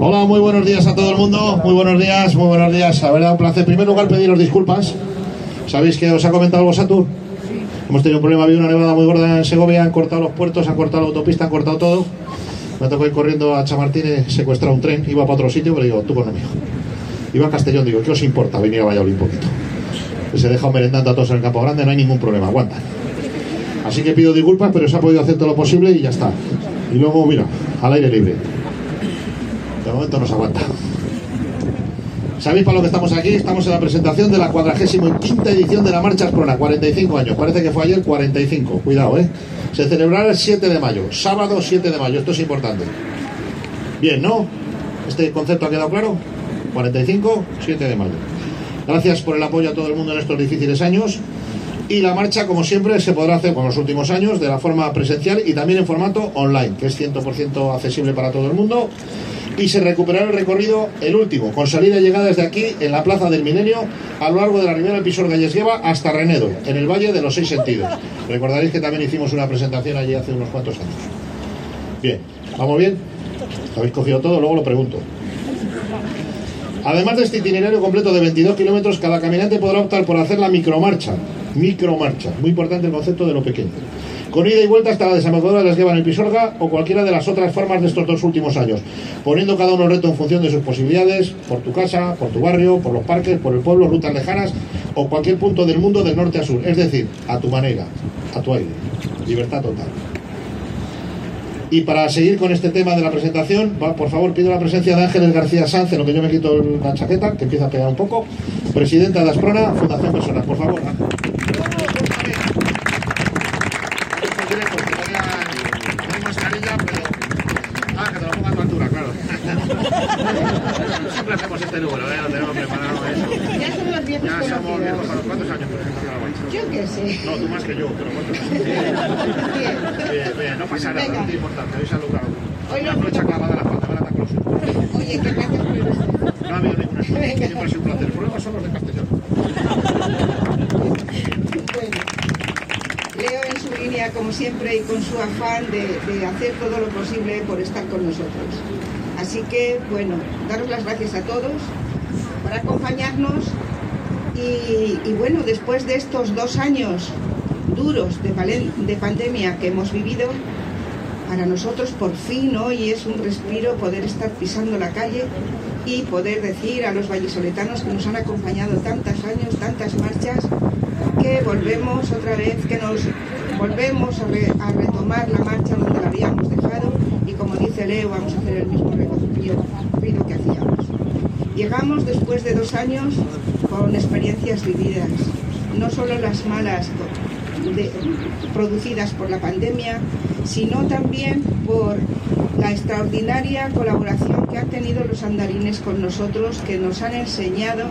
Hola, muy buenos días a todo el mundo. Muy buenos días, muy buenos días. A ver, un placer. En primer lugar, pediros disculpas. ¿Sabéis que os ha comentado algo Satur? Hemos tenido un problema, había una nevada muy gorda en Segovia, han cortado los puertos, han cortado la autopista, han cortado todo. Me tocó ir corriendo a Chamartín, secuestrar un tren, iba para otro sitio, pero digo, tú conmigo. Iba a Castellón, digo, ¿qué os importa venir a Valladolid un poquito? Se deja merendando a todos en el Campo Grande, no hay ningún problema, aguantan. Así que pido disculpas, pero se ha podido hacer todo lo posible y ya está. Y luego, mira, al aire libre. De momento nos aguanta. ¿Sabéis para lo que estamos aquí? Estamos en la presentación de la 45 edición de la Marcha Asprona, 45 años. Parece que fue ayer 45, cuidado, ¿eh? Se celebrará el 7 de mayo, sábado 7 de mayo, esto es importante. Bien, ¿no? ¿Este concepto ha quedado claro? 45, 7 de mayo. Gracias por el apoyo a todo el mundo en estos difíciles años. Y la marcha, como siempre, se podrá hacer, como en los últimos años, de la forma presencial y también en formato online, que es 100% accesible para todo el mundo y se recuperará el recorrido, el último, con salida y llegada desde aquí, en la Plaza del Milenio, a lo largo de la Ribera del Pisor Gallesgueva hasta Renedo, en el Valle de los Seis Sentidos. Recordaréis que también hicimos una presentación allí hace unos cuantos años. Bien, ¿vamos bien? ¿Habéis cogido todo? Luego lo pregunto. Además de este itinerario completo de 22 kilómetros, cada caminante podrá optar por hacer la micromarcha. Micromarcha, muy importante el concepto de lo pequeño con ida y vuelta hasta la desembocadura de las llevan el Pisorga o cualquiera de las otras formas de estos dos últimos años, poniendo cada uno reto en función de sus posibilidades, por tu casa, por tu barrio, por los parques, por el pueblo, rutas lejanas o cualquier punto del mundo del norte a sur, es decir, a tu manera, a tu aire, libertad total. Y para seguir con este tema de la presentación, por favor pido la presencia de Ángeles García Sanz, en lo que yo me quito la chaqueta, que empieza a pegar un poco, presidenta de Asprona, Fundación Personal. Por favor, hacemos este número, ¿eh? Lo tenemos preparado eso. Ya somos viejos Ya somos viejos ¿Cuántos años, por ejemplo, Yo qué sé. No, tú más que yo, pero ¿cuántos? Bien. Bien, bien, no pasa nada, no te importa, te habéis alumbrado. Hoy Una flecha clavada a la espalda, ven a tan Oye, qué gracias por No ha habido ninguna excusa, siempre sido un placer. El problema son los de Castellón. Bueno. Leo en su línea, como siempre, y con su afán de, de hacer todo lo posible por estar con nosotros. Así que, bueno, daros las gracias a todos por acompañarnos y, bueno, después de estos dos años duros de, de pandemia que hemos vivido, para nosotros por fin hoy es un respiro poder estar pisando la calle y poder decir a los vallisoletanos que nos han acompañado tantos años, tantas marchas, que volvemos otra vez, que nos volvemos a, a retomar la marcha donde la habíamos dejado y como dice Leo, vamos a hacer el mismo recorrido que hacíamos. Llegamos después de dos años con experiencias vividas, no solo las malas producidas por la pandemia, sino también por la extraordinaria colaboración que han tenido los andarines con nosotros, que nos han enseñado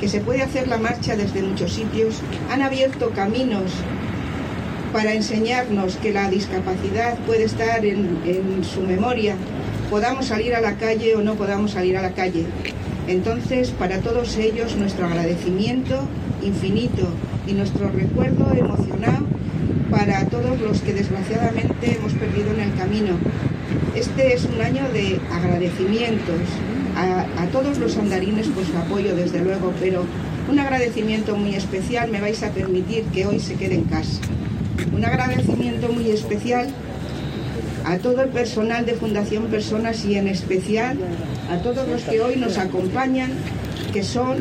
que se puede hacer la marcha desde muchos sitios, han abierto caminos para enseñarnos que la discapacidad puede estar en, su memoria, podamos salir a la calle o no podamos salir a la calle. Entonces, para todos ellos, nuestro agradecimiento infinito y nuestro recuerdo emocionado para todos los que desgraciadamente hemos perdido en el camino. Este es un año de agradecimientos a, todos los andarines por su apoyo, desde luego, pero un agradecimiento muy especial me vais a permitir que hoy se quede en casa. Un agradecimiento muy especial a todo el personal de Fundación Personas y en especial a todos los que hoy nos acompañan, que son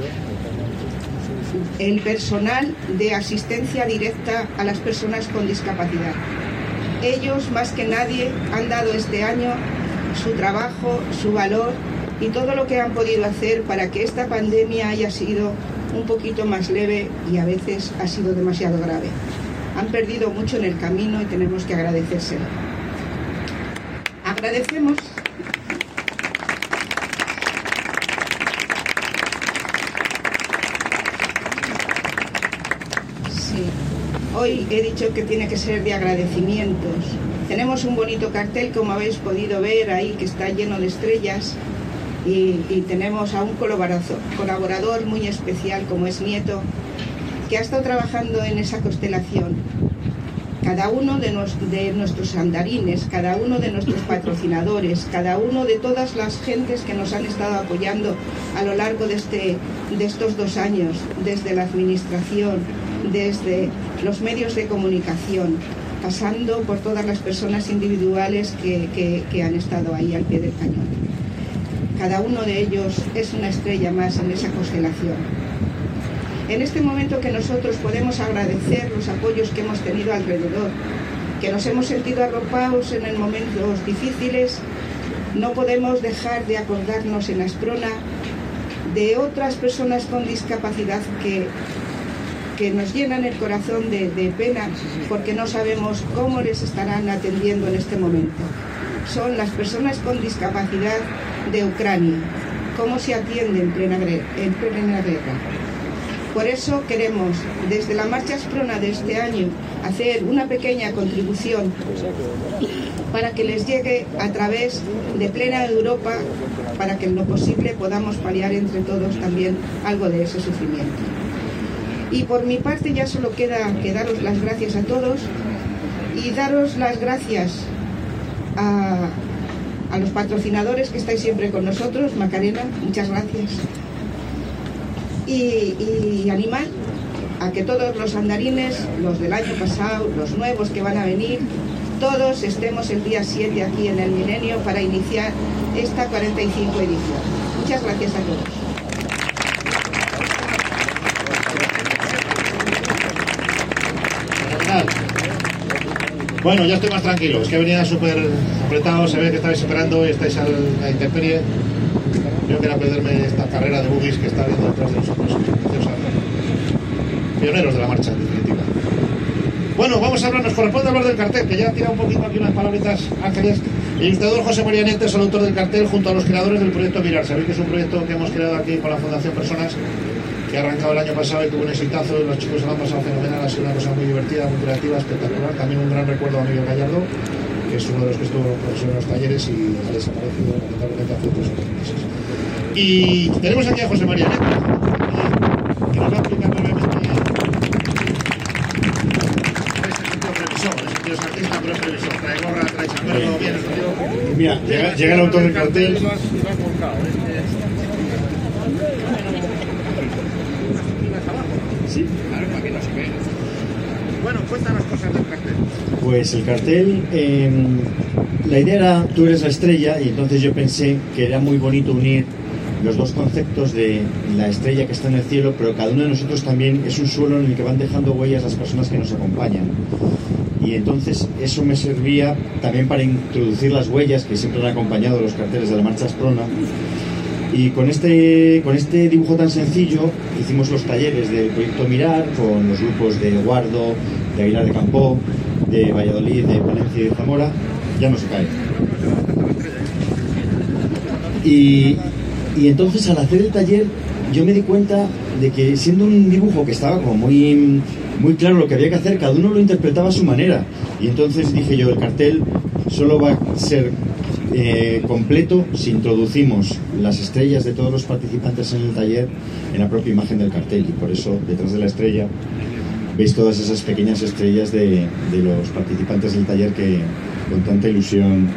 el personal de asistencia directa a las personas con discapacidad. Ellos, más que nadie, han dado este año su trabajo, su valor y todo lo que han podido hacer para que esta pandemia haya sido un poquito más leve y a veces ha sido demasiado grave han perdido mucho en el camino y tenemos que agradecérselo. Agradecemos Sí, hoy he dicho que tiene que ser de agradecimientos. Tenemos un bonito cartel, como habéis podido ver ahí, que está lleno de estrellas. Y, y tenemos a un colaborador, muy especial como es Nieto, que ha estado trabajando en esa constelación. cada uno de, nuestros andarines, cada uno de nuestros patrocinadores, cada uno de todas las gentes que nos han estado apoyando a lo largo de, este, de estos dos años, desde la administración, desde los medios de comunicación, pasando por todas las personas individuales que, que han estado ahí al pie del cañón. Cada uno de ellos es una estrella más en esa constelación en este momento que nosotros podemos agradecer los apoyos que hemos tenido alrededor, que nos hemos sentido arropados en momentos difíciles, no podemos dejar de acordarnos en Asprona de otras personas con discapacidad que, que nos llenan el corazón de, de pena porque no sabemos cómo les estarán atendiendo en este momento. Son las personas con discapacidad de Ucrania, cómo se atiende en plena, en plena guerra por eso queremos, desde la Marcha Esprona de este año, hacer una pequeña contribución para que les llegue a través de plena Europa, para que en lo posible podamos paliar entre todos también algo de ese sufrimiento. Y por mi parte ya solo queda que daros las gracias a todos y daros las gracias a, a los patrocinadores que estáis siempre con nosotros. Macarena, muchas gracias y, animar a que todos los andarines, los del año pasado, los nuevos que van a venir, todos estemos el día 7 aquí en el Milenio para iniciar esta 45 edición. Muchas gracias a todos. Bueno, ya estoy más tranquilo. Es que venía súper apretado, se ve que estáis esperando y estáis a la intemperie. Yo quería perderme esta carrera de buggies que está viendo detrás de nosotros. Pioneros de la marcha, en definitiva. Bueno, vamos a hablar, nos corresponde hablar del cartel, que ya tira un poquito aquí unas palabritas ángeles. El ilustrador José María Nete es el autor del cartel junto a los creadores del proyecto Mirar. Sabéis que es un proyecto que hemos creado aquí con la Fundación Personas, que ha arrancado el año pasado y tuvo un exitazo. Los chicos se lo han pasado fenomenal, ha sido una cosa muy divertida, muy creativa, espectacular. También un gran recuerdo a Miguel Gallardo, que es uno de los que estuvo profesor en los talleres y ha desaparecido lamentablemente hace dos meses. Y tenemos aquí a José María Neto, que nos va a explicar brevemente sentido previsor, el sentido artista, pero es previsor. Trae gorra, trae sombrero, bien el Mira, llega, llega el autor del cartel. Sí, claro, para que no se vea. Bueno, cuéntanos cosas del cartel. Pues el cartel, eh, la idea era, tú eres la estrella, y entonces yo pensé que era muy bonito unir los dos conceptos de la estrella que está en el cielo, pero cada uno de nosotros también es un suelo en el que van dejando huellas las personas que nos acompañan. Y entonces eso me servía también para introducir las huellas que siempre han acompañado los carteles de la Marcha Asprona. Y con este, con este dibujo tan sencillo hicimos los talleres del proyecto Mirar con los grupos de Guardo, de Aguilar de Campo, de Valladolid, de Valencia y de Zamora. Ya no se cae. Y, y entonces al hacer el taller yo me di cuenta de que siendo un dibujo que estaba como muy, muy claro lo que había que hacer, cada uno lo interpretaba a su manera. Y entonces dije yo, el cartel solo va a ser eh, completo si introducimos las estrellas de todos los participantes en el taller en la propia imagen del cartel. Y por eso detrás de la estrella veis todas esas pequeñas estrellas de, los participantes del taller que con tanta ilusión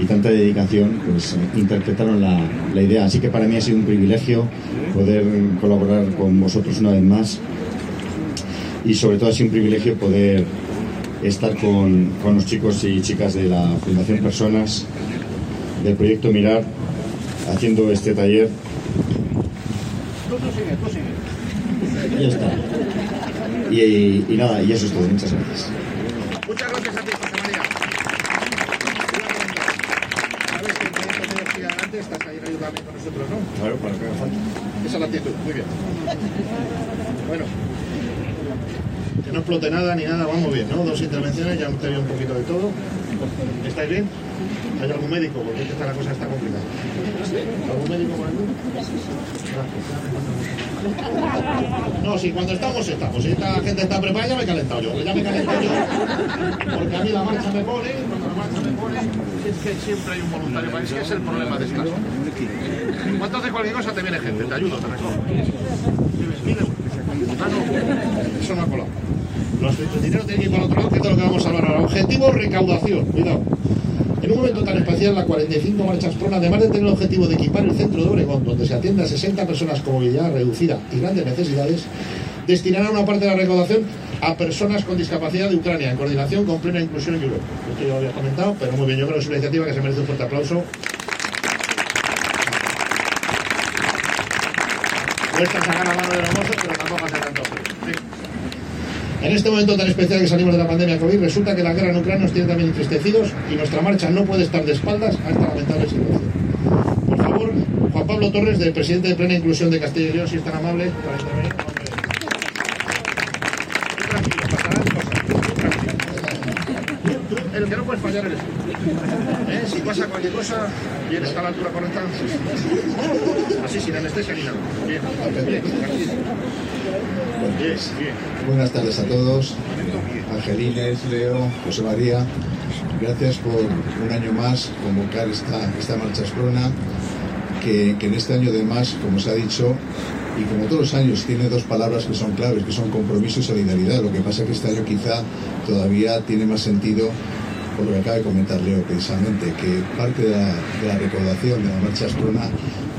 y tanta dedicación, pues interpretaron la, la, idea. Así que para mí ha sido un privilegio poder colaborar con vosotros una vez más y sobre todo ha sido un privilegio poder estar con, con los chicos y chicas de la Fundación Personas del proyecto Mirar haciendo este taller. Ya está. Y, y, y nada, y eso es todo. Muchas gracias. Muchas gracias a ti, José María. Sabes que el proyecto sigue estás ahí ayudando con nosotros, ¿no? Claro, para que haga falta. Esa es la actitud, muy bien. Bueno, que no explote nada ni nada, vamos bien, ¿no? Dos intervenciones, ya hemos tenido un poquito de todo. ¿Estáis bien? ¿Hay algún médico? Porque es que esta, la cosa está complicada. ¿Algún médico por aquí? No, si cuando estamos, estamos. Si esta gente está preparada, ya me he calentado yo. Ya me he calentado yo. Porque a mí la marcha me pone, cuando la marcha me pone, es que siempre hay un voluntario Es que es el problema de caso. En cuanto haces cualquier cosa, te viene gente, te ayudo, te recojo. No, eso no ha colado. Los, dinero tiene que ir para otro lado, que es lo que vamos a hablar ahora. Objetivo, recaudación. Cuidado. En un momento tan especial, la 45 Marchas Prona, además de tener el objetivo de equipar el centro de Obregón, donde se atiende a 60 personas con movilidad reducida y grandes necesidades, destinará una parte de la recaudación a personas con discapacidad de Ucrania, en coordinación con plena inclusión Europa. Esto ya lo había comentado, pero muy bien, yo creo que es una iniciativa que se merece un fuerte aplauso. Cuesta sacar la mano de los mozos, pero tampoco hace tanto. En este momento tan especial que salimos de la pandemia COVID, resulta que la guerra en Ucrania nos tiene también entristecidos y nuestra marcha no puede estar de espaldas a esta lamentable situación. Por favor, Juan Pablo Torres, del presidente de Plena Inclusión de Castilla y León, si es tan amable, para intervenir. El que no puedes fallar eres tú. ¿Eh? Si pasa cualquier cosa, vienes a la altura correcta. Así, sin anestesia ni nada. Bien, bien, tranquilo. Bien, bien. Buenas tardes a todos, Angelines, Leo, José María. Gracias por un año más convocar esta, esta marcha esprona, que, que en este año además, como se ha dicho, y como todos los años, tiene dos palabras que son claves, que son compromiso y solidaridad. Lo que pasa es que este año quizá todavía tiene más sentido por lo que acaba de comentar Leo precisamente, que parte de la, de la recaudación de la marcha esprona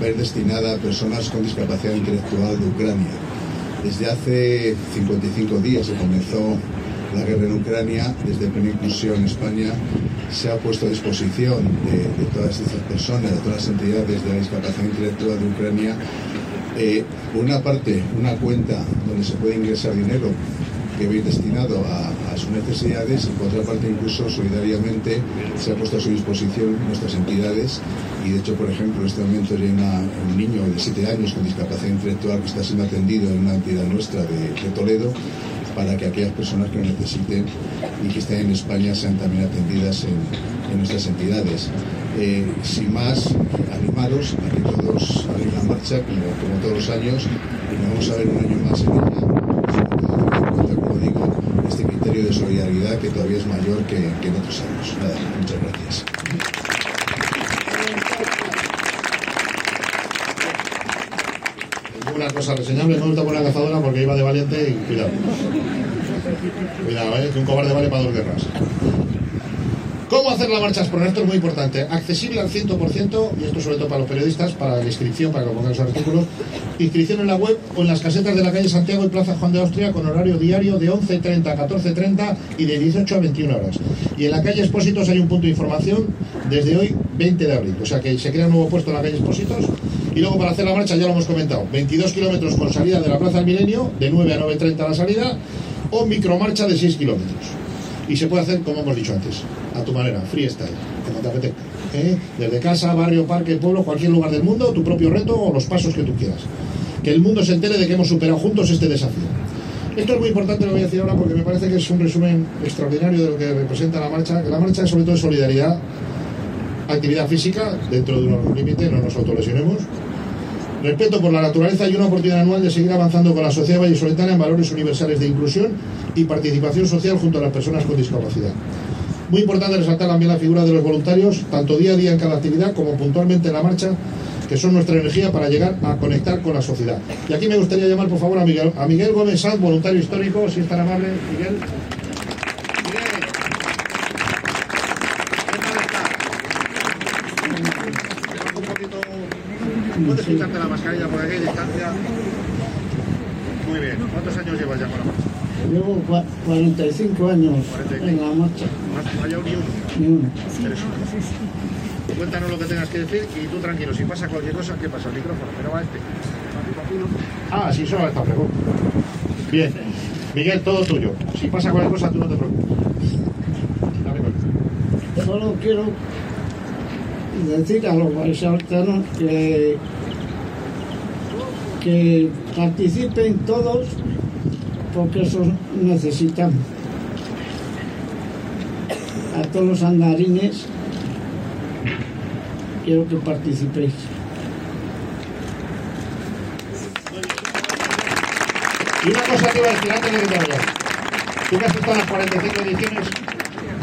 va destinada a personas con discapacidad intelectual de Ucrania. Desde hace 55 días que comenzó la guerra en Ucrania, desde Plena Inclusión España se ha puesto a disposición de, de todas estas personas, de todas las entidades de la discapacidad intelectual de Ucrania, eh, una parte, una cuenta donde se puede ingresar dinero que va a ir destinado a, necesidades y por otra parte incluso solidariamente se ha puesto a su disposición nuestras entidades y de hecho por ejemplo en este momento hay un niño de 7 años con discapacidad intelectual que está siendo atendido en una entidad nuestra de, Toledo para que aquellas personas que lo necesiten y que estén en España sean también atendidas en, nuestras entidades. Eh, sin más, animaros a que todos hagáis la marcha como, como todos los años y nos vamos a ver un año más en ella como digo, de solidaridad que todavía es mayor que, que en otros años. Nada, muchas gracias. Una cosa reseñable, no por la cazadora porque iba de valiente y cuidado. Cuidado, ¿eh? que un cobarde vale para dos guerras. ¿Cómo hacer la marcha Esprona? Esto es muy importante. Accesible al 100%, y esto sobre todo para los periodistas, para la inscripción, para que lo pongan los artículos. Inscripción en la web o en las casetas de la calle Santiago y Plaza Juan de Austria con horario diario de 11.30 a 14.30 y de 18 a 21 horas. Y en la calle Expósitos hay un punto de información desde hoy, 20 de abril. O sea que se crea un nuevo puesto en la calle Expósitos. Y luego para hacer la marcha, ya lo hemos comentado, 22 kilómetros con salida de la Plaza del Milenio, de 9 a 9.30 la salida, o micromarcha de 6 kilómetros. Y se puede hacer, como hemos dicho antes, a tu manera, freestyle, como te apetezca. ¿eh? Desde casa, barrio, parque, pueblo, cualquier lugar del mundo, tu propio reto o los pasos que tú quieras. Que el mundo se entere de que hemos superado juntos este desafío. Esto es muy importante, lo voy a decir ahora, porque me parece que es un resumen extraordinario de lo que representa la marcha. Que la marcha es sobre todo solidaridad, actividad física, dentro de unos límites, no nos autolesionemos. Respeto por la naturaleza y una oportunidad anual de seguir avanzando con la sociedad vallisoletana en valores universales de inclusión y participación social junto a las personas con discapacidad. Muy importante resaltar también la figura de los voluntarios, tanto día a día en cada actividad como puntualmente en la marcha, que son nuestra energía para llegar a conectar con la sociedad. Y aquí me gustaría llamar, por favor, a Miguel, a Miguel Gómez Sanz, voluntario histórico, si es tan amable, Miguel. ¿Puedes quitarte la mascarilla por aquí hay distancia? Muy bien. ¿Cuántos años llevas ya con la marcha? Llevo cua- 45 años en la marcha, ¿Has fallado ni uno? ni uno. Cuéntanos lo que tengas que decir y tú tranquilo, si pasa cualquier cosa, ¿qué pasa? El micrófono, pero va este. Ah, sí, solo esta pregunta. Bien. Miguel, todo tuyo. Si pasa cualquier cosa, tú no te preocupes. Él. Solo quiero decir a los vallisoletanos que, que participen todos porque eso necesitamos. A todos los andarines quiero que participéis. Y una cosa que iba a decir antes de que te vayas. Tú que has estado en las 45 ediciones,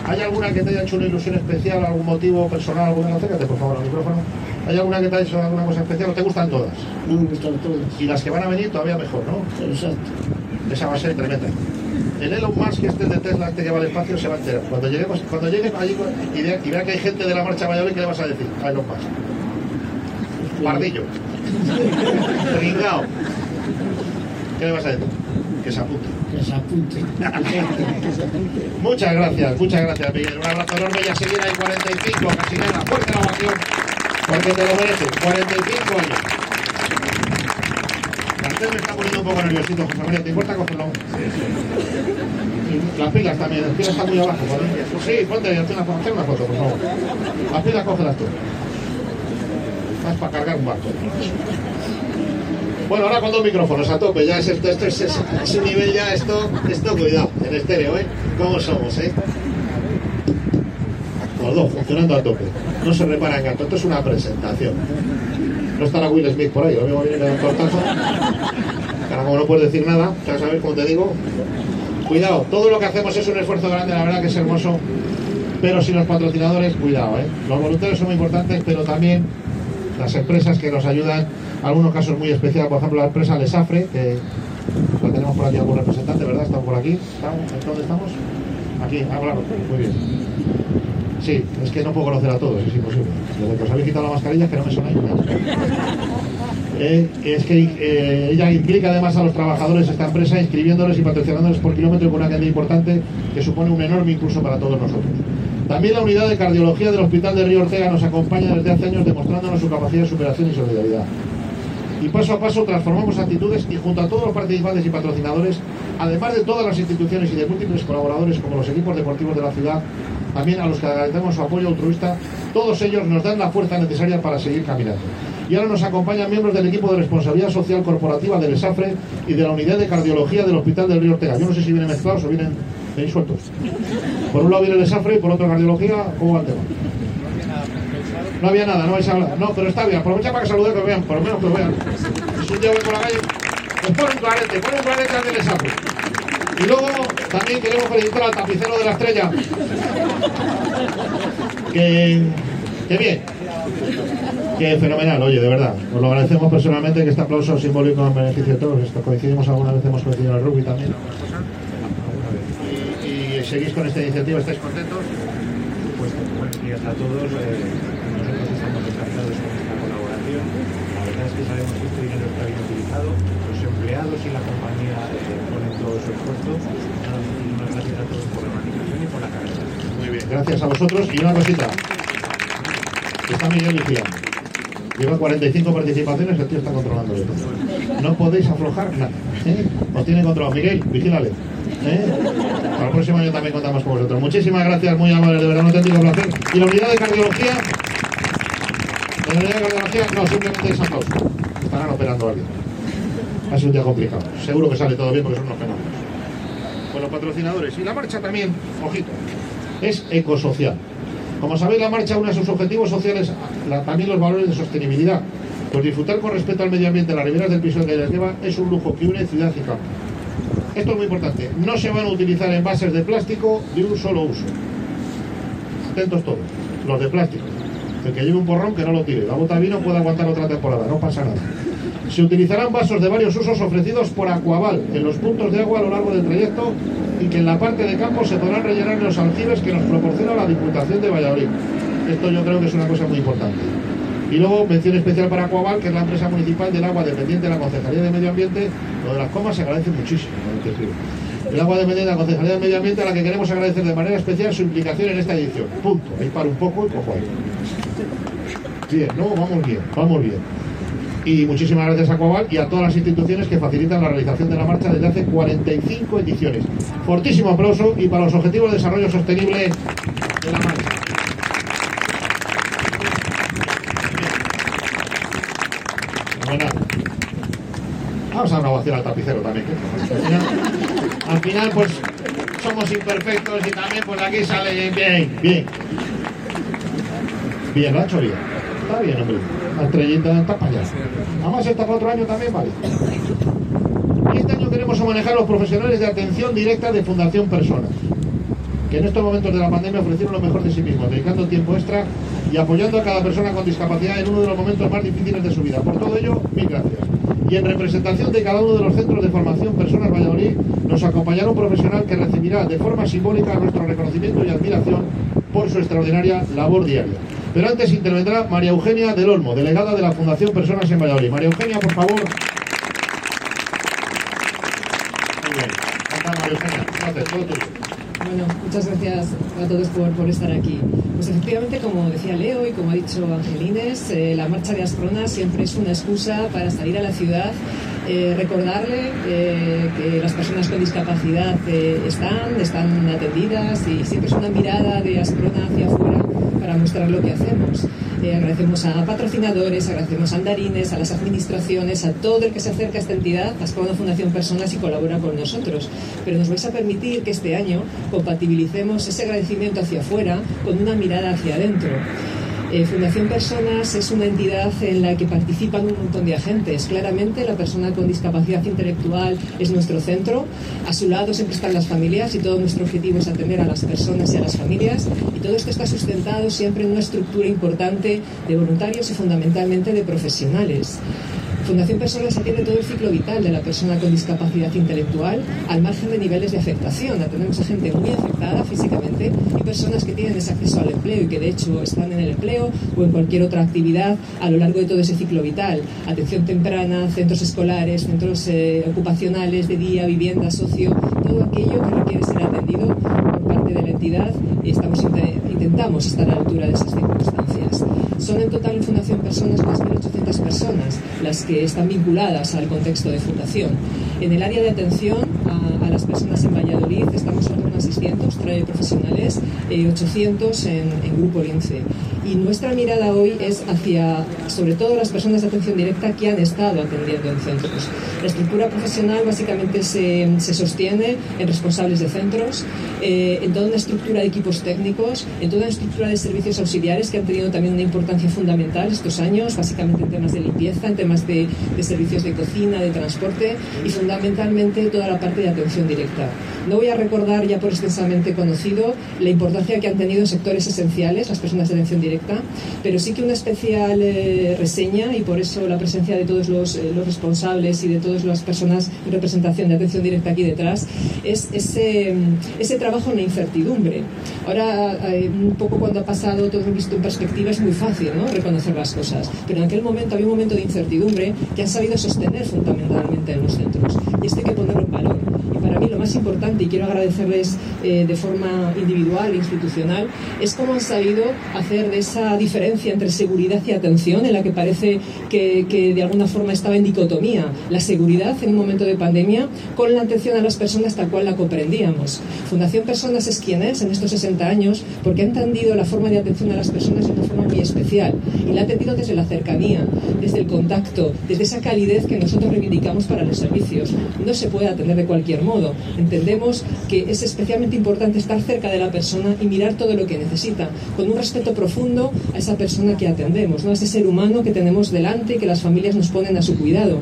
¿hay alguna que te haya hecho una ilusión especial, algún motivo personal, alguna? Acércate, por favor, al micrófono. ¿Hay alguna que te haya hecho alguna cosa especial o te gustan todas? No me gustan todos. Y las que van a venir todavía mejor, ¿no? Exacto. Esa va a ser tremenda. el Elon Musk, este de Tesla, este que va al espacio, se va a enterar. Cuando lleguemos, cuando lleguen allí y vea, y vea que hay gente de la marcha Valladolid, ¿qué le vas a decir a Elon Musk? Pardillo. Ringao. ¿Qué le vas a decir? Que se apunte. Que se apunte. Muchas gracias, muchas gracias, Miguel. Un abrazo enorme y a seguir ahí 45, casi nada. Fuerte la ovación, porque te lo mereces. 45 años. Cartel me está poniendo un poco nerviosito, José María. ¿Te importa cogerlo? Las pilas también, las pilas están muy abajo. ¿vale? Sí, ponte, hazte una, foto, por favor. Las pilas cógelas tú. Más para cargar un barco. Bueno, ahora con dos micrófonos a tope, ya es esto, esto es ese nivel ya esto, esto cuidado, en estéreo, ¿eh? ¿Cómo somos, eh? Los dos, funcionando a tope. No se repara en gato, esto es una presentación. No estará Will Smith por ahí, lo mismo viene cortazo. Ahora como no puedes decir nada, ya sabes como te digo. Cuidado, todo lo que hacemos es un esfuerzo grande, la verdad que es hermoso. Pero si los patrocinadores, cuidado, ¿eh? Los voluntarios son muy importantes, pero también las empresas que nos ayudan, algunos casos muy especiales, por ejemplo la empresa Lesafre, que la tenemos por aquí algún representante, ¿verdad? Estamos por aquí. ¿Dónde estamos? Aquí, ah, muy bien. Sí, es que no puedo conocer a todos, es imposible. Desde que os habéis quitado la mascarilla que no me sonáis. Eh, es que eh, ella implica además a los trabajadores de esta empresa inscribiéndoles y patrocinándoles por kilómetro con una cantidad importante que supone un enorme impulso para todos nosotros. También la unidad de cardiología del Hospital de Río Ortega nos acompaña desde hace años demostrándonos su capacidad de superación y solidaridad. Y paso a paso transformamos actitudes y junto a todos los participantes y patrocinadores, además de todas las instituciones y de múltiples colaboradores como los equipos deportivos de la ciudad, también a los que agradecemos su apoyo altruista, todos ellos nos dan la fuerza necesaria para seguir caminando. Y ahora nos acompañan miembros del equipo de responsabilidad social corporativa del ESAFRE y de la unidad de cardiología del Hospital del Río Ortega. Yo no sé si vienen mezclados o vienen, veis sueltos. Por un lado viene el ESAFRE y por otro cardiología, ¿cómo va el tema? No había nada, no vais a hablar. No, pero está bien. Aprovecha para que saluden, que vean, por lo menos que lo vean. Si un día voy por la calle, pues pon un clarete, pon un clarete al del ESAFRE. Y luego también queremos felicitar al tapicero de la estrella. Que, que bien. Que fenomenal, oye, de verdad. Os lo agradecemos personalmente que este aplauso simbólico en beneficio de todos. Esto coincidimos alguna vez, hemos coincidido en el rugby también. Y, seguís con esta iniciativa, ¿estáis contentos? Pues buenos días a todos. Eh, nosotros estamos encantados con esta colaboración. La verdad es que sabemos que este dinero está bien utilizado. Los empleados y la compañía eh, ponen todo su esfuerzo. Muchísimas gracias a todos por la organización y por la cabeza. Muy bien, gracias a vosotros. Y una cosita. Está Miguel vigilando. Lleva 45 participaciones, el tío está controlando todo. No podéis aflojar nada. ¿eh? Os tiene controlado. Miguel, vigílale. ¿eh? Para el próximo año también contamos con vosotros. Muchísimas gracias, muy amables, de verdad, un auténtico placer. Y la unidad de cardiología. La unidad de cardiología, no, simplemente es aplauso. Estarán operando a alguien. Ha sido un día complicado. Seguro que sale todo bien porque son unos fenómenos. Con los patrocinadores. Y la marcha también, ojito, es ecosocial. Como sabéis, la marcha une a sus objetivos sociales también los valores de sostenibilidad. Pues disfrutar con respeto al medio ambiente las riberas del piso que les lleva es un lujo que une ciudad y campo. Esto es muy importante. No se van a utilizar envases de plástico de un solo uso. Atentos todos. Los de plástico. El que lleve un porrón que no lo tire. La bota de vino puede aguantar otra temporada. No pasa nada. Se utilizarán vasos de varios usos ofrecidos por Aquaval en los puntos de agua a lo largo del trayecto y que en la parte de campo se podrán rellenar en los aljibes que nos proporciona la Diputación de Valladolid. Esto yo creo que es una cosa muy importante. Y luego, mención especial para Aquaval, que es la empresa municipal del agua dependiente de la Concejalía de Medio Ambiente. Lo de las comas se agradece muchísimo. El agua dependiente de la Concejalía de Medio Ambiente, a la que queremos agradecer de manera especial su implicación en esta edición. Punto. Ahí para un poco y cojo ahí. Bien, no, vamos bien, vamos bien. Y muchísimas gracias a Coabal y a todas las instituciones que facilitan la realización de la marcha desde hace 45 ediciones. Fortísimo aplauso y para los Objetivos de Desarrollo Sostenible de la marcha. Vamos a una ovación al tapicero también. al, final, al final, pues somos imperfectos y también pues aquí sale bien, bien. Bien, lo ha hecho bien. Está bien, hombre. La estrellita está para allá. Además, está para otro año también, vale. Este año queremos manejar los profesionales de atención directa de Fundación Personas, que en estos momentos de la pandemia ofrecieron lo mejor de sí mismos, dedicando tiempo extra y apoyando a cada persona con discapacidad en uno de los momentos más difíciles de su vida. Por todo ello, mil gracias. Y en representación de cada uno de los centros de formación Personas Valladolid, nos acompañará un profesional que recibirá de forma simbólica nuestro reconocimiento y admiración por su extraordinaria labor diaria. Pero antes intervendrá María Eugenia del Olmo, delegada de la Fundación Personas en Valladolid. María Eugenia, por favor. Muy bien. Bueno, muchas gracias a todos por, por, estar aquí. Pues efectivamente, como decía Leo y como ha dicho Angelines, eh, la marcha de Asprona siempre es una excusa para salir a la ciudad, eh, recordarle eh, que las personas con discapacidad están, están atendidas y siempre es una mirada de Asprona hacia afuera para mostrar lo que hacemos. Eh, agradecemos a patrocinadores, agradecemos a andarines, a las administraciones, a todo el que se acerca a esta entidad, Asprona Fundación Personas y colabora con nosotros. Pero nos vais a permitir que este año compatibilicemos ese agradecimiento hacia afuera con una mirada hacia adentro. Eh, Fundación Personas es una entidad en la que participan un montón de agentes. Claramente la persona con discapacidad intelectual es nuestro centro. A su lado siempre están las familias y todo nuestro objetivo es atender a las personas y a las familias. Y todo esto está sustentado siempre en una estructura importante de voluntarios y fundamentalmente de profesionales. Fundación Personas atiende todo el ciclo vital de la persona con discapacidad intelectual al margen de niveles de afectación. Atendemos a gente muy afectada físicamente y personas que tienen ese acceso al empleo y que de hecho están en el empleo o en cualquier otra actividad a lo largo de todo ese ciclo vital. Atención temprana, centros escolares, centros eh, ocupacionales de día, vivienda, socio, todo aquello que requiere ser atendido por parte de la entidad y estamos, intentamos estar a la altura de esas circunstancias. Son en total en Fundación Personas más de 1.800 personas las que están vinculadas al contexto de fundación. En el área de atención a, a las personas en Valladolid estamos en torno a 600 profesionales, eh, 800 en, Grupo Lince. Y nuestra mirada hoy es hacia, sobre todo, las personas de atención directa que han estado atendiendo en centros. La estructura profesional básicamente se, se sostiene en responsables de centros, eh, en toda una estructura de equipos técnicos, en toda una estructura de servicios auxiliares que han tenido también una importancia fundamental estos años, básicamente en temas de limpieza, en temas de, de servicios de cocina, de transporte y fundamentalmente toda la parte de atención directa. No voy a recordar ya por extensamente conocido la importancia que han tenido en sectores esenciales las personas de atención directa, pero sí que una especial eh, reseña y por eso la presencia de todos los, eh, los, responsables y de todas las personas en representación de atención directa aquí detrás es ese, ese trabajo en la incertidumbre. Ahora, eh, un poco cuando ha pasado todo visto en perspectiva es muy fácil ¿no? reconocer las cosas, pero en aquel momento había un momento de incertidumbre que han sabido sostener fundamentalmente en los centros y esto hay que ponerlo en valor. Mí lo más importante, y quiero agradecerles eh, de forma individual institucional, es cómo han sabido hacer de esa diferencia entre seguridad y atención, en la que parece que, que, de alguna forma estaba en dicotomía, la seguridad en un momento de pandemia con la atención a las personas tal cual la comprendíamos. Fundación Personas es quien es en estos 60 años porque ha entendido la forma de atención a las personas de una forma especial y la ha atendido desde la cercanía, desde el contacto, desde esa calidez que nosotros reivindicamos para los servicios. No se puede atender de cualquier modo. Entendemos que es especialmente importante estar cerca de la persona y mirar todo lo que necesita, con un respeto profundo a esa persona que atendemos, ¿no? a ese ser humano que tenemos delante y que las familias nos ponen a su cuidado.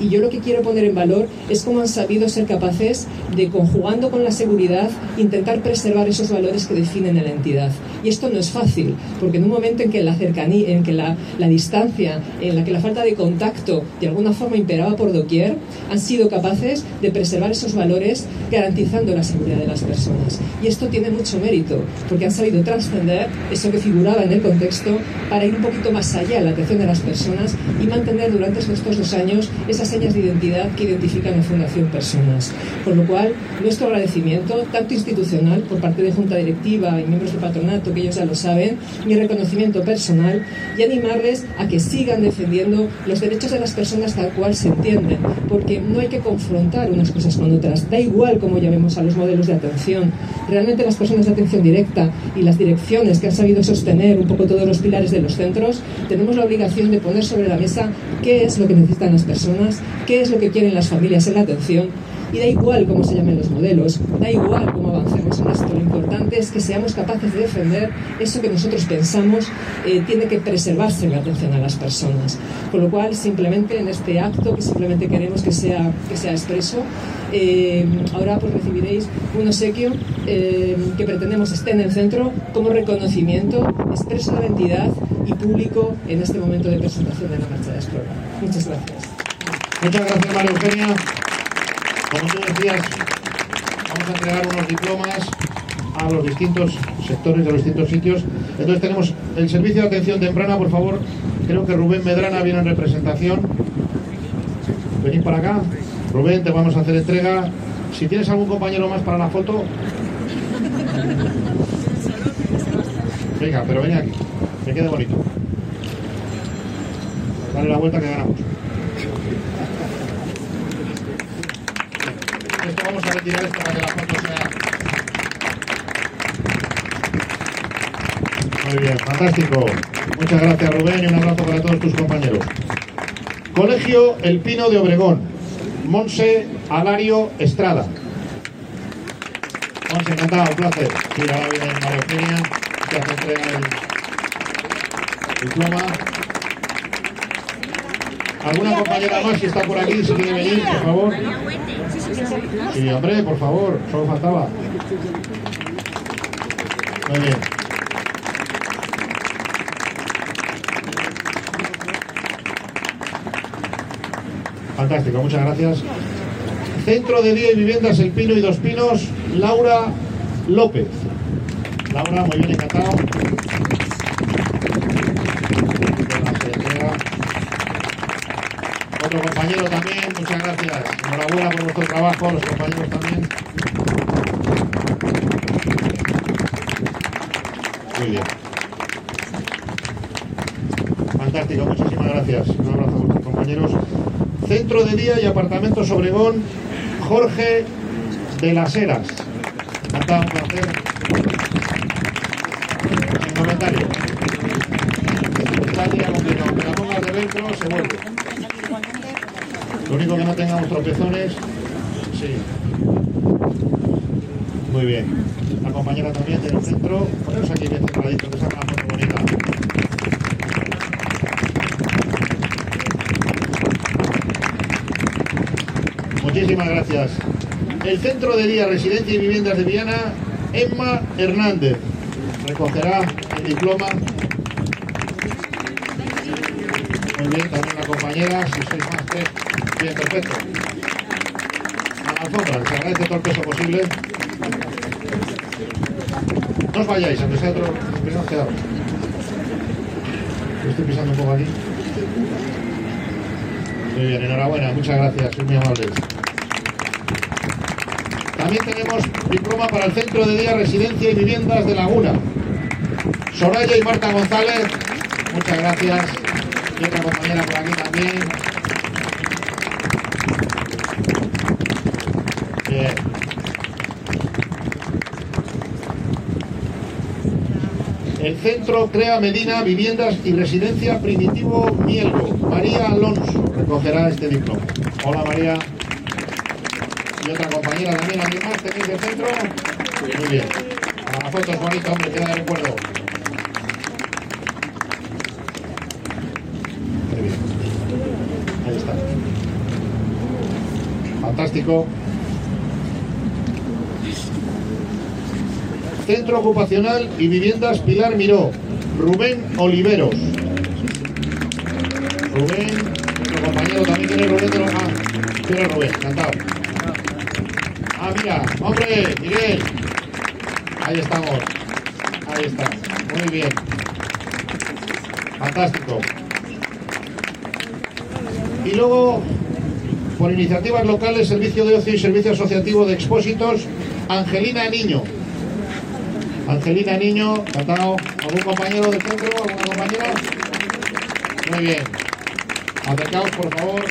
Y yo lo que quiero poner en valor es cómo han sabido ser capaces de, conjugando con la seguridad, intentar preservar esos valores que definen a la entidad. Y esto no es fácil, porque en un momento en que la cercanía, en que la, la distancia, en la que la falta de contacto de alguna forma imperaba por doquier, han sido capaces de preservar esos valores garantizando la seguridad de las personas. Y esto tiene mucho mérito, porque han sabido trascender eso que figuraba en el contexto para ir un poquito más allá en la atención de las personas y mantener durante estos dos años esas señas de identidad que identifican a Fundación Personas. Con lo cual, nuestro agradecimiento, tanto institucional por parte de Junta Directiva y miembros del patronato, que ellos ya lo saben, mi reconocimiento personal y animarles a que sigan defendiendo los derechos de las personas tal cual se entienden, porque no hay que confrontar unas cosas con otras. Da igual cómo llamemos a los modelos de atención. Realmente las personas de atención directa y las direcciones que han sabido sostener un poco todos los pilares de los centros, tenemos la obligación de poner sobre la mesa qué es lo que necesitan las personas, qué es lo que quieren las familias en la atención y da igual cómo se llamen los modelos, da igual cómo avancemos en esto, lo importante es que seamos capaces de defender eso que nosotros pensamos eh, tiene que preservarse en la atención a las personas. Con lo cual, simplemente en este acto, que simplemente queremos que sea, que sea expreso, eh, ahora pues recibiréis un obsequio eh, que pretendemos esté en el centro como reconocimiento expreso de la entidad y público en este momento de presentación de la marcha de Explora. Muchas gracias. Muchas gracias, María Eugenia. Como tú decías, vamos a entregar unos diplomas a los distintos sectores de los distintos sitios. Entonces tenemos el servicio de atención temprana, por favor. Creo que Rubén Medrana viene en representación. Venid para acá. Rubén, te vamos a hacer entrega. Si tienes algún compañero más para la foto. Venga, pero ven aquí. Que quede bonito. Dale la vuelta que ganamos. Muy bien, fantástico. Muchas gracias Rubén y un abrazo para todos tus compañeros. Colegio El Pino de Obregón. Monse Alario Estrada. Monse, encantado, un placer. Sí, ahora viene María Eugenia, que hace entrega el diploma. ¿Alguna compañera más que está por aquí, si quiere venir, por favor? Sí, hombre, por favor, solo faltaba. Muy bien. Fantástico, muchas gracias. Centro de Día y Viviendas El Pino y Dos Pinos, Laura López. Laura, muy bien, encantado. Otro compañero también, muchas gracias. Enhorabuena por vuestro trabajo, los compañeros también. Muy bien. Fantástico, muchísimas gracias. Un abrazo a vuestros compañeros. Centro de Día y Apartamentos Obregón, Jorge de las Heras. Un placer. Sin comentario. Está el día complicado. Aunque la pongas de dentro, se vuelve. Lo tengamos tropezones. Sí. Muy bien. La compañera también del centro. Poneros aquí bien centraditos, que salga una bonita. Muchísimas gracias. El Centro de Día, Residencia y Viviendas de Viana, Emma Hernández. Recogerá el diploma. Muy bien, también la compañera, si sois más tres. Bien, perfecto. A la alfombra, se agradece todo el peso posible. No os vayáis, aunque sea otro, primero estoy pisando un poco aquí. Muy bien, enhorabuena, muchas gracias, sois muy amables. También tenemos diploma para el Centro de Día, Residencia y Viviendas de Laguna. Soraya y Marta González, muchas gracias. Y otra compañera por aquí también. Bien. El Centro Crea Medina, Viviendas y Residencia Primitivo Mielgo. María Alonso recogerá este diploma. Hola María. Y otra compañera también, ¿alguien más tenéis del centro? Muy bien. A la foto es bonita, hombre, queda de recuerdo. Muy bien. Ahí está. Fantástico. Centro Ocupacional y Viviendas Pilar Miró. Rubén Oliveros. Rubén, nuestro compañero también tiene Rubén de los... Ah, tiene Rubén, encantado. Ah, mira, hombre, Miguel. Ahí estamos. Ahí está. Muy bien. Fantástico. Y luego, por iniciativas locales, Servicio de Ocio y Servicio Asociativo de Expósitos, Angelina Niño. Angelina Niño, encantado. ¿Algún compañero del centro? ¿Alguna compañera? Muy bien. Acercaos, por favor.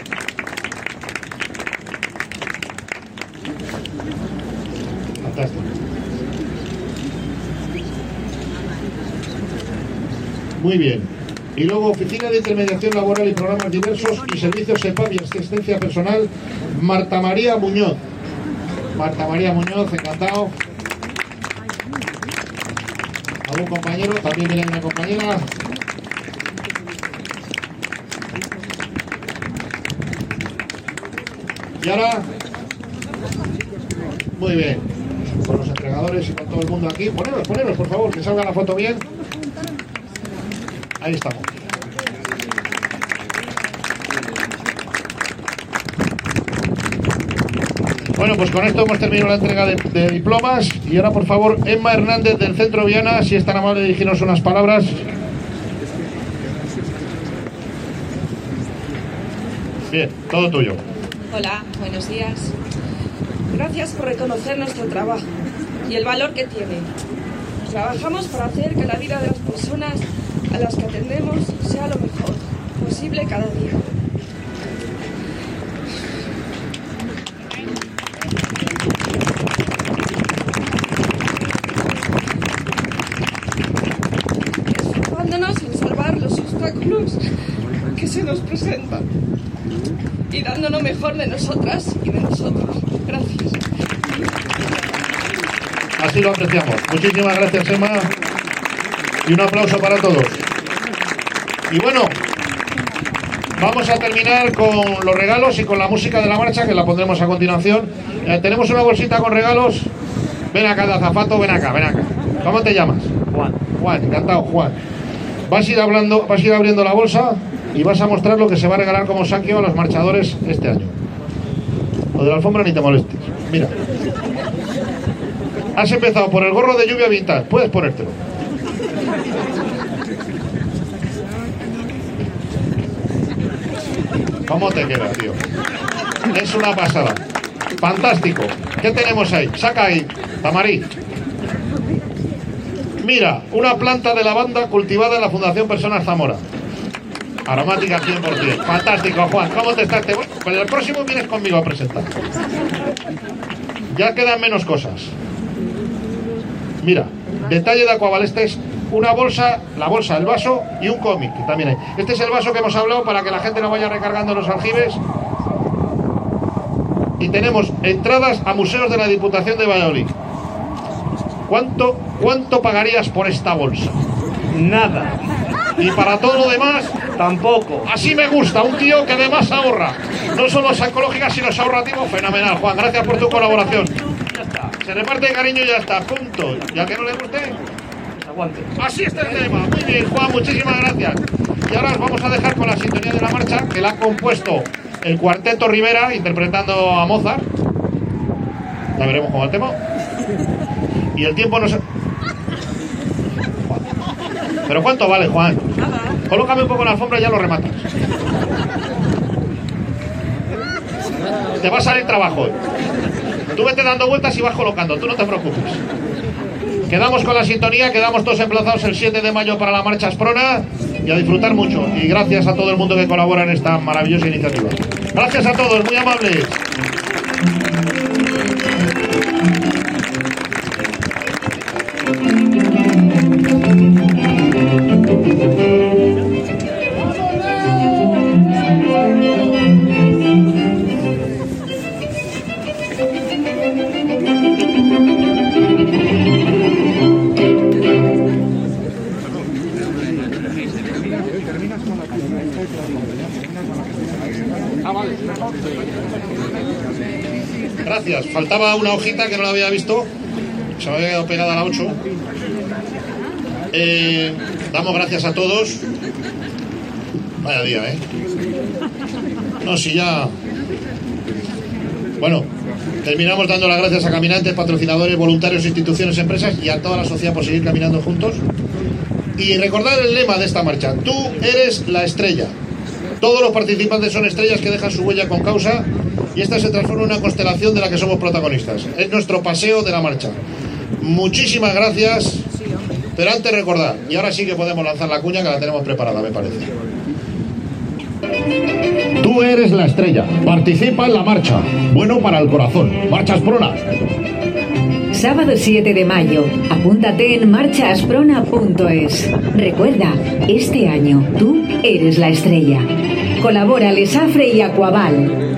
Fantástico. Muy bien. Y luego, Oficina de Intermediación Laboral y Programas Diversos y Servicios EPAP y Asistencia Personal, Marta María Muñoz. Marta María Muñoz, encantado. ¿Algún compañero? También viene una compañera. Y ahora, muy bien, con los entregadores y con todo el mundo aquí. Poneros, poneros, por favor, que salga la foto bien. Ahí estamos. Bueno, pues con esto hemos terminado la entrega de, diplomas y ahora por favor Emma Hernández del Centro Viana, si es tan amable de dirigirnos unas palabras. Bien, todo tuyo. Hola, buenos días. Gracias por reconocer nuestro trabajo y el valor que tiene. Trabajamos para hacer que la vida de las personas a las que atendemos sea lo mejor posible cada día. Esforzándonos en salvar los obstáculos que se nos presentan y dando lo mejor de nosotras y de nosotros. Gracias. Así lo apreciamos. Muchísimas gracias, Emma. Y un aplauso para todos. Y bueno, vamos a terminar con los regalos y con la música de la marcha, que la pondremos a continuación. Eh, tenemos una bolsita con regalos. Ven acá, de azafato, ven acá, ven acá. ¿Cómo te llamas? Juan. Juan, encantado, Juan. Vas a ir, hablando, vas a ir abriendo la bolsa y vas a mostrar lo que se va a regalar como saqueo a los marchadores este año. Lo de la alfombra ni te molestes. Mira. Has empezado por el gorro de lluvia vintage. Puedes ponértelo. ¿Cómo te queda, tío? Es una pasada. Fantástico. ¿Qué tenemos ahí? Saca ahí, Tamarí. Mira, una planta de lavanda cultivada en la Fundación Personas Zamora. Aromática 100%. Fantástico, Juan. ¿Cómo te estás? Te voy- Pues el próximo vienes conmigo a presentar. Ya quedan menos cosas. Mira, detalle de Aquabalestes, una bolsa, la bolsa, el vaso y un cómic que también hay. Este es el vaso que hemos hablado para que la gente no vaya recargando los aljibes. Y tenemos entradas a museos de la Diputación de Valladolid. ¿Cuánto, cuánto pagarías por esta bolsa? Nada. Y para todo lo demás, Tampoco. así me gusta, un tío que además ahorra. No solo es ecológica, sino es ahorrativo. Fenomenal, Juan. Gracias por tu colaboración. Ya está. Se reparte de cariño y ya está, punto. ¿Y al que no le guste? Pues aguante. Así está el tema. Muy bien, Juan, muchísimas gracias. Y ahora os vamos a dejar con la sintonía de la marcha que la ha compuesto el Cuarteto Rivera interpretando a Mozart. La veremos con el tema. Y el tiempo no se. ¿Pero cuánto vale, Juan? Colócame un poco en la alfombra y ya lo rematas. Te va a salir trabajo. Tú vete dando vueltas y vas colocando, tú no te preocupes. Quedamos con la sintonía, quedamos todos emplazados el 7 de mayo para la marcha Asprona y a disfrutar mucho. Y gracias a todo el mundo que colabora en esta maravillosa iniciativa. Gracias a todos, muy amables. Una hojita que no la había visto. Se me había quedado pegada a la 8. Eh, damos gracias a todos. Vaya día, ¿eh? No, si ya. Bueno, terminamos dando las gracias a caminantes, patrocinadores, voluntarios, instituciones, empresas y a toda la sociedad por seguir caminando juntos. Y recordar el lema de esta marcha: Tú eres la estrella. Todos los participantes son estrellas que dejan su huella con causa y esta se transforma en una constelación de la que somos protagonistas. Es nuestro paseo de la marcha. Muchísimas gracias. Pero antes recordar, y ahora sí que podemos lanzar la cuña que la tenemos preparada, me parece. Tú eres la estrella. Participa en la marcha. Bueno para el corazón. Marchas Prona. Sábado 7 de mayo. Apúntate en marchaasprona.es. Recuerda, este año tú eres la estrella. Colabora Lesafre y Aquaval.